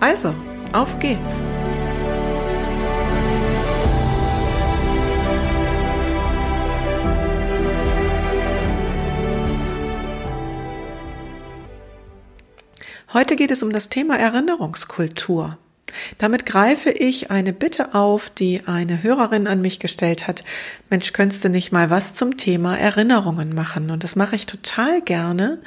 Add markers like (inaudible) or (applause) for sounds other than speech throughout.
Also, auf geht's! Heute geht es um das Thema Erinnerungskultur. Damit greife ich eine Bitte auf, die eine Hörerin an mich gestellt hat. Mensch, könntest du nicht mal was zum Thema Erinnerungen machen? Und das mache ich total gerne,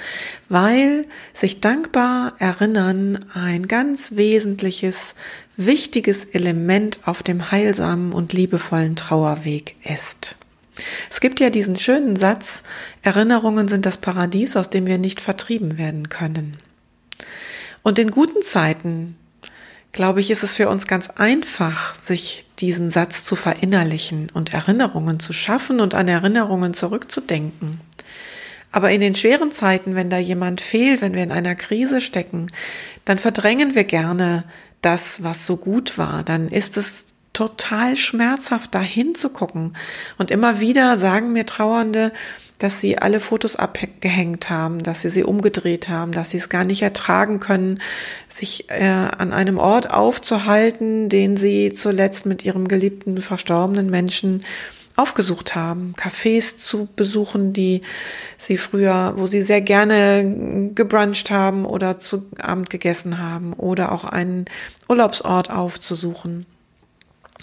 weil sich dankbar erinnern ein ganz wesentliches, wichtiges Element auf dem heilsamen und liebevollen Trauerweg ist. Es gibt ja diesen schönen Satz, Erinnerungen sind das Paradies, aus dem wir nicht vertrieben werden können. Und in guten Zeiten, glaube ich, ist es für uns ganz einfach, sich diesen Satz zu verinnerlichen und Erinnerungen zu schaffen und an Erinnerungen zurückzudenken. Aber in den schweren Zeiten, wenn da jemand fehlt, wenn wir in einer Krise stecken, dann verdrängen wir gerne das, was so gut war. Dann ist es total schmerzhaft, dahin zu gucken. Und immer wieder sagen mir Trauernde, dass sie alle Fotos abgehängt haben, dass sie sie umgedreht haben, dass sie es gar nicht ertragen können, sich äh, an einem Ort aufzuhalten, den sie zuletzt mit ihrem geliebten verstorbenen Menschen aufgesucht haben, Cafés zu besuchen, die sie früher, wo sie sehr gerne gebruncht haben oder zu Abend gegessen haben oder auch einen Urlaubsort aufzusuchen.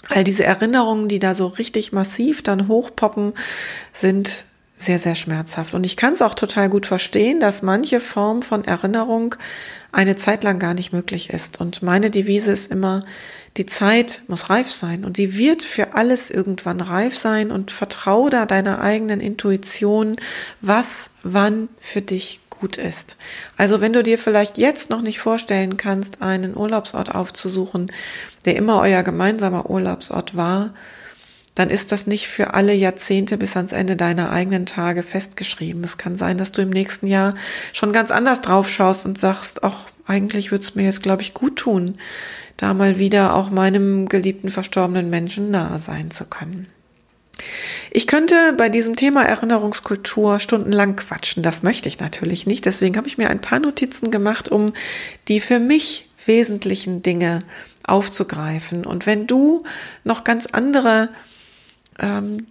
All diese Erinnerungen, die da so richtig massiv dann hochpoppen, sind sehr, sehr schmerzhaft. Und ich kann es auch total gut verstehen, dass manche Form von Erinnerung eine Zeit lang gar nicht möglich ist. Und meine Devise ist immer, die Zeit muss reif sein und sie wird für alles irgendwann reif sein und vertraue da deiner eigenen Intuition, was wann für dich gut ist. Also wenn du dir vielleicht jetzt noch nicht vorstellen kannst, einen Urlaubsort aufzusuchen, der immer euer gemeinsamer Urlaubsort war, dann ist das nicht für alle Jahrzehnte bis ans Ende deiner eigenen Tage festgeschrieben. Es kann sein, dass du im nächsten Jahr schon ganz anders drauf schaust und sagst, ach, eigentlich würde es mir jetzt, glaube ich, gut tun, da mal wieder auch meinem geliebten verstorbenen Menschen nahe sein zu können. Ich könnte bei diesem Thema Erinnerungskultur stundenlang quatschen. Das möchte ich natürlich nicht. Deswegen habe ich mir ein paar Notizen gemacht, um die für mich wesentlichen Dinge aufzugreifen. Und wenn du noch ganz andere ähm,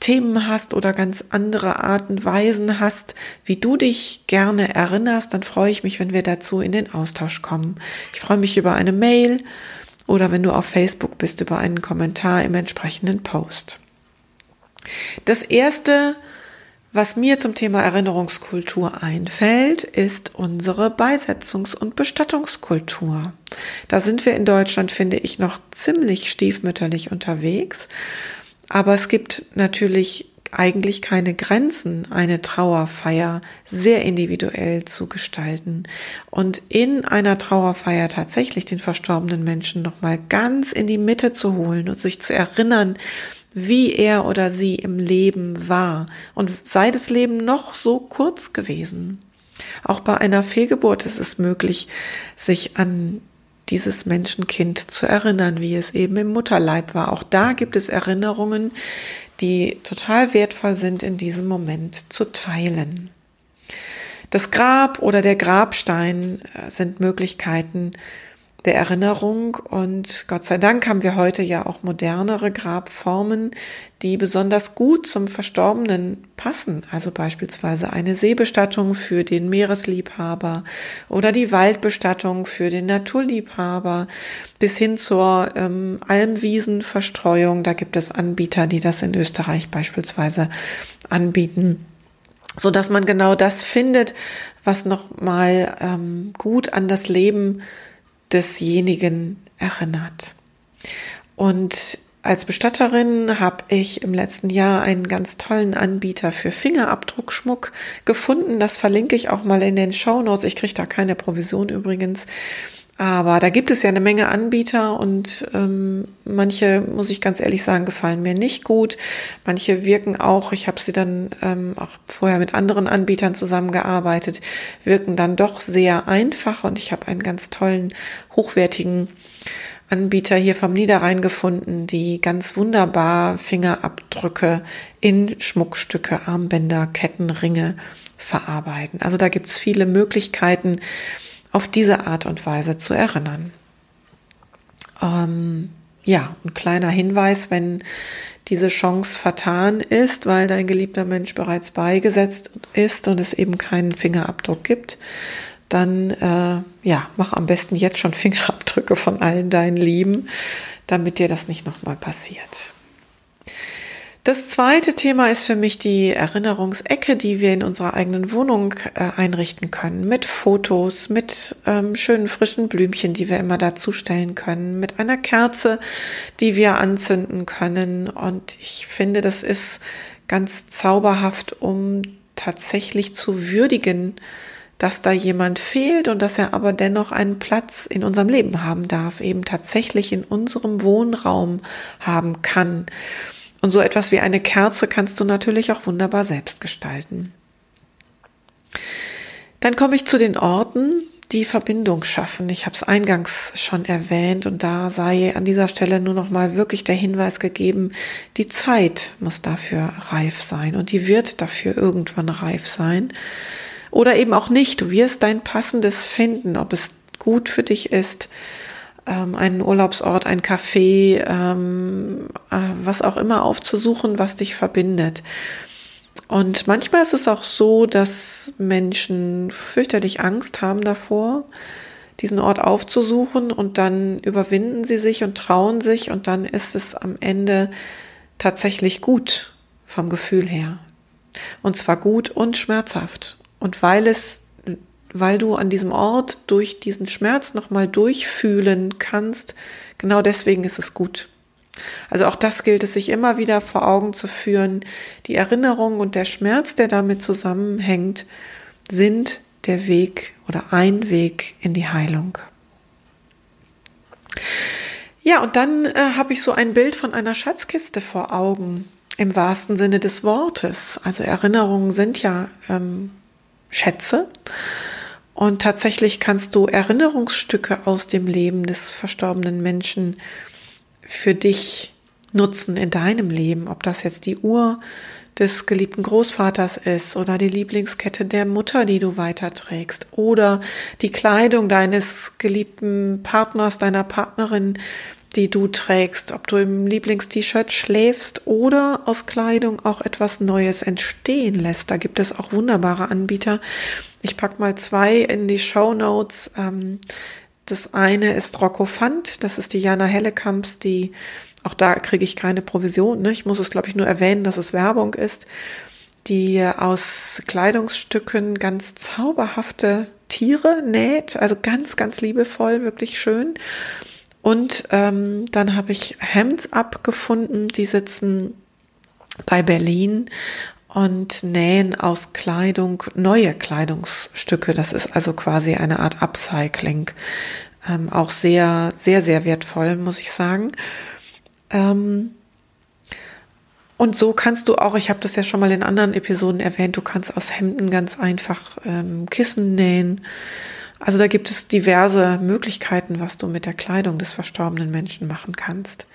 Themen hast oder ganz andere Arten, Weisen hast, wie du dich gerne erinnerst, dann freue ich mich, wenn wir dazu in den Austausch kommen. Ich freue mich über eine Mail oder wenn du auf Facebook bist, über einen Kommentar im entsprechenden Post. Das erste, was mir zum Thema Erinnerungskultur einfällt, ist unsere Beisetzungs- und Bestattungskultur. Da sind wir in Deutschland, finde ich, noch ziemlich stiefmütterlich unterwegs. Aber es gibt natürlich eigentlich keine Grenzen, eine Trauerfeier sehr individuell zu gestalten und in einer Trauerfeier tatsächlich den verstorbenen Menschen nochmal ganz in die Mitte zu holen und sich zu erinnern, wie er oder sie im Leben war und sei das Leben noch so kurz gewesen. Auch bei einer Fehlgeburt ist es möglich, sich an dieses Menschenkind zu erinnern, wie es eben im Mutterleib war. Auch da gibt es Erinnerungen, die total wertvoll sind, in diesem Moment zu teilen. Das Grab oder der Grabstein äh, sind Möglichkeiten, der Erinnerung. Und Gott sei Dank haben wir heute ja auch modernere Grabformen, die besonders gut zum Verstorbenen passen. Also beispielsweise eine Seebestattung für den Meeresliebhaber oder die Waldbestattung für den Naturliebhaber bis hin zur ähm, Almwiesenverstreuung. Da gibt es Anbieter, die das in Österreich beispielsweise anbieten so dass man genau das findet, was nochmal ähm, gut an das Leben desjenigen erinnert. Und als Bestatterin habe ich im letzten Jahr einen ganz tollen Anbieter für Fingerabdruckschmuck gefunden. Das verlinke ich auch mal in den Show Notes. Ich kriege da keine Provision übrigens. Aber da gibt es ja eine Menge Anbieter und ähm, manche, muss ich ganz ehrlich sagen, gefallen mir nicht gut. Manche wirken auch, ich habe sie dann ähm, auch vorher mit anderen Anbietern zusammengearbeitet, wirken dann doch sehr einfach und ich habe einen ganz tollen, hochwertigen Anbieter hier vom Niederrhein gefunden, die ganz wunderbar Fingerabdrücke in Schmuckstücke, Armbänder, Ketten, Ringe verarbeiten. Also da gibt's viele Möglichkeiten, auf diese Art und Weise zu erinnern. Ähm, ja, ein kleiner Hinweis, wenn diese Chance vertan ist, weil dein geliebter Mensch bereits beigesetzt ist und es eben keinen Fingerabdruck gibt, dann äh, ja, mach am besten jetzt schon (laughs) Fingerabdrücke von allen deinen Lieben, damit dir das nicht nochmal passiert. Das zweite Thema ist für mich die Erinnerungsecke, die wir in unserer eigenen Wohnung äh, einrichten können. Mit Fotos, mit ähm, schönen frischen Blümchen, die wir immer dazustellen können, mit einer Kerze, die wir anzünden können. Und ich finde, das ist ganz zauberhaft, um tatsächlich zu würdigen, dass da jemand fehlt und dass er aber dennoch einen Platz in unserem Leben haben darf, eben tatsächlich in unserem Wohnraum haben kann. Und so etwas wie eine Kerze kannst du natürlich auch wunderbar selbst gestalten. Dann komme ich zu den Orten, die Verbindung schaffen. Ich habe es eingangs schon erwähnt und da sei an dieser Stelle nur noch mal wirklich der Hinweis gegeben, die Zeit muss dafür reif sein und die wird dafür irgendwann reif sein. Oder eben auch nicht. Du wirst dein passendes finden, ob es gut für dich ist, ähm, einen Urlaubsort, ein Café, ähm, äh, was auch immer aufzusuchen, was dich verbindet. Und manchmal ist es auch so, dass Menschen fürchterlich Angst haben davor, diesen Ort aufzusuchen und dann überwinden sie sich und trauen sich und dann ist es am Ende tatsächlich gut vom Gefühl her. Und zwar gut und schmerzhaft. Und weil es weil du an diesem Ort durch diesen Schmerz nochmal durchfühlen kannst. Genau deswegen ist es gut. Also auch das gilt es sich immer wieder vor Augen zu führen. Die Erinnerung und der Schmerz, der damit zusammenhängt, sind der Weg oder ein Weg in die Heilung. Ja, und dann äh, habe ich so ein Bild von einer Schatzkiste vor Augen, im wahrsten Sinne des Wortes. Also Erinnerungen sind ja ähm, Schätze. Und tatsächlich kannst du Erinnerungsstücke aus dem Leben des verstorbenen Menschen für dich nutzen in deinem Leben, ob das jetzt die Uhr des geliebten Großvaters ist oder die Lieblingskette der Mutter, die du weiterträgst oder die Kleidung deines geliebten Partners, deiner Partnerin, die du trägst, ob du im Lieblingst-T-Shirt schläfst oder aus Kleidung auch etwas Neues entstehen lässt. Da gibt es auch wunderbare Anbieter. Ich pack mal zwei in die Show Notes. Ähm, das eine ist Rocco Fund, das ist die Jana Hellekamps, die auch da kriege ich keine Provision. Ne? Ich muss es, glaube ich, nur erwähnen, dass es Werbung ist, die aus Kleidungsstücken ganz zauberhafte Tiere näht, also ganz, ganz liebevoll, wirklich schön. Und ähm, dann habe ich Hemds abgefunden, die sitzen bei Berlin und nähen aus Kleidung neue Kleidungsstücke. Das ist also quasi eine Art Upcycling. Ähm, auch sehr, sehr, sehr wertvoll, muss ich sagen. Ähm, und so kannst du auch, ich habe das ja schon mal in anderen Episoden erwähnt, du kannst aus Hemden ganz einfach ähm, Kissen nähen. Also da gibt es diverse Möglichkeiten, was du mit der Kleidung des verstorbenen Menschen machen kannst.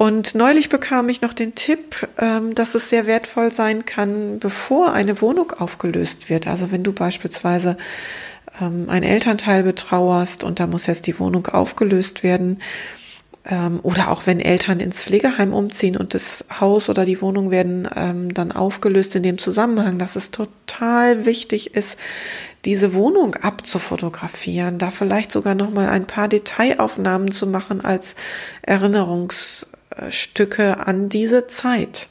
Und neulich bekam ich noch den Tipp, ähm, dass es sehr wertvoll sein kann, bevor eine Wohnung aufgelöst wird. Also wenn du beispielsweise ähm, ein Elternteil betrauerst und da muss jetzt die Wohnung aufgelöst werden, ähm, oder auch wenn Eltern ins Pflegeheim umziehen und das Haus oder die Wohnung werden dann aufgelöst in dem Zusammenhang, dass es total wichtig ist, diese Wohnung abzufotografieren, da vielleicht sogar noch mal ein paar Detailaufnahmen zu machen als Erinnerungsstücke an diese Zeit.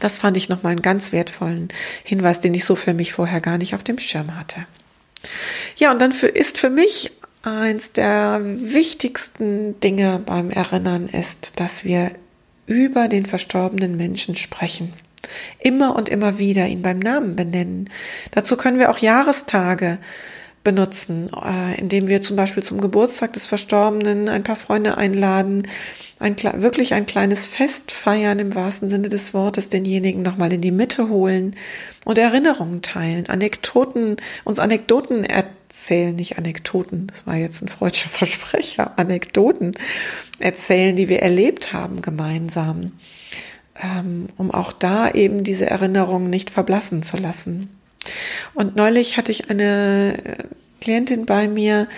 Das fand ich nochmal einen ganz wertvollen Hinweis, den ich so für mich vorher gar nicht auf dem Schirm hatte. Ja, und dann für, ist für mich eins der wichtigsten Dinge beim Erinnern ist, dass wir über den verstorbenen Menschen sprechen. Immer und immer wieder ihn beim Namen benennen. Dazu können wir auch Jahrestage benutzen, äh, indem wir zum Beispiel zum Geburtstag des Verstorbenen ein paar Freunde einladen, ein, wirklich ein kleines Fest feiern im wahrsten Sinne des Wortes, denjenigen nochmal in die Mitte holen und Erinnerungen teilen, Anekdoten, uns Anekdoten erzählen, nicht Anekdoten, das war jetzt ein freudscher (laughs) Versprecher, Anekdoten erzählen, die wir erlebt haben gemeinsam, ähm, um auch da eben diese Erinnerungen nicht verblassen zu lassen. Und neulich hatte ich eine Klientin bei mir,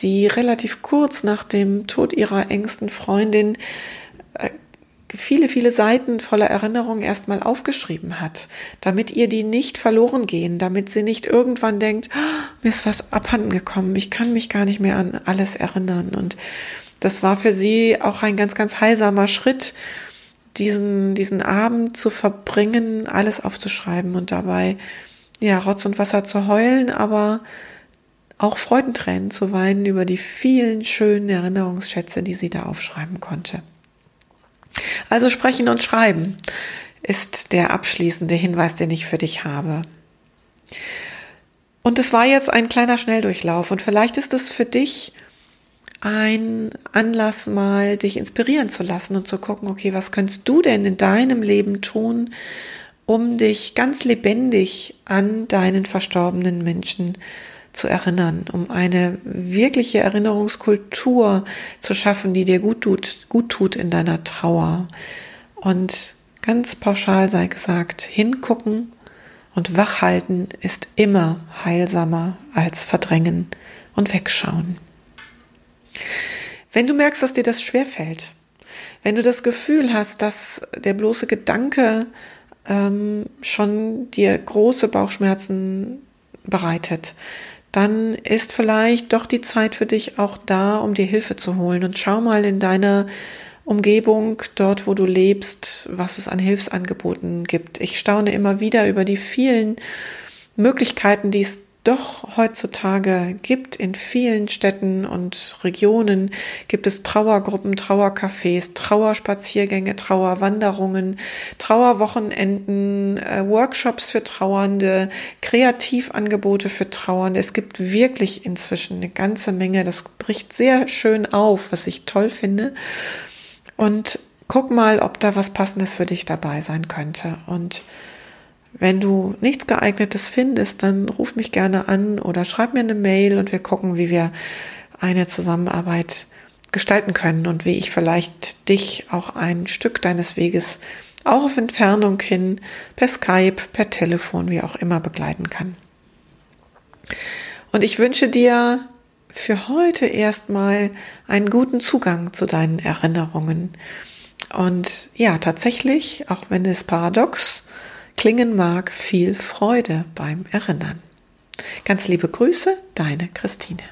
die relativ kurz nach dem Tod ihrer engsten Freundin äh, viele, viele Seiten voller Erinnerungen erstmal aufgeschrieben hat, damit ihr die nicht verloren gehen, damit sie nicht irgendwann denkt, oh, mir ist was abhanden gekommen, ich kann mich gar nicht mehr an alles erinnern. Und das war für sie auch ein ganz, ganz heilsamer Schritt, diesen, diesen Abend zu verbringen, alles aufzuschreiben und dabei ja, Rotz und Wasser zu heulen, aber auch Freudentränen zu weinen über die vielen schönen Erinnerungsschätze, die sie da aufschreiben konnte. Also sprechen und schreiben ist der abschließende Hinweis, den ich für dich habe. Und es war jetzt ein kleiner Schnelldurchlauf und vielleicht ist es für dich ein Anlass, mal dich inspirieren zu lassen und zu gucken, okay, was könntest du denn in deinem Leben tun, um dich ganz lebendig an deinen verstorbenen Menschen zu erinnern, um eine wirkliche Erinnerungskultur zu schaffen, die dir gut tut, gut tut in deiner Trauer. Und ganz pauschal sei gesagt, hingucken und wachhalten ist immer heilsamer als verdrängen und wegschauen. Wenn du merkst, dass dir das schwerfällt, wenn du das Gefühl hast, dass der bloße Gedanke ähm, schon dir große Bauchschmerzen bereitet, dann ist vielleicht doch die Zeit für dich auch da, um dir Hilfe zu holen. Und schau mal in deiner Umgebung, dort wo du lebst, was es an Hilfsangeboten gibt. Ich staune immer wieder über die vielen Möglichkeiten, die es doch heutzutage gibt in vielen Städten und Regionen gibt es Trauergruppen, Trauercafés, Trauerspaziergänge, Trauerwanderungen, Trauerwochenenden, äh, Workshops für Trauernde, Kreativangebote für Trauernde. Es gibt wirklich inzwischen eine ganze Menge. Das bricht sehr schön auf, was ich toll finde. Und guck mal, ob da was Passendes für dich dabei sein könnte. Und wenn du nichts geeignetes findest, dann ruf mich gerne an oder schreib mir eine Mail und wir gucken, wie wir eine Zusammenarbeit gestalten können und wie ich vielleicht dich auch ein Stück deines Weges auch auf Entfernung hin per Skype, per Telefon, wie auch immer begleiten kann. Und ich wünsche dir für heute erstmal einen guten Zugang zu deinen Erinnerungen. Und ja, tatsächlich, auch wenn es paradox klingen mag, viel Freude beim Erinnern. Ganz liebe Grüße, deine Christine.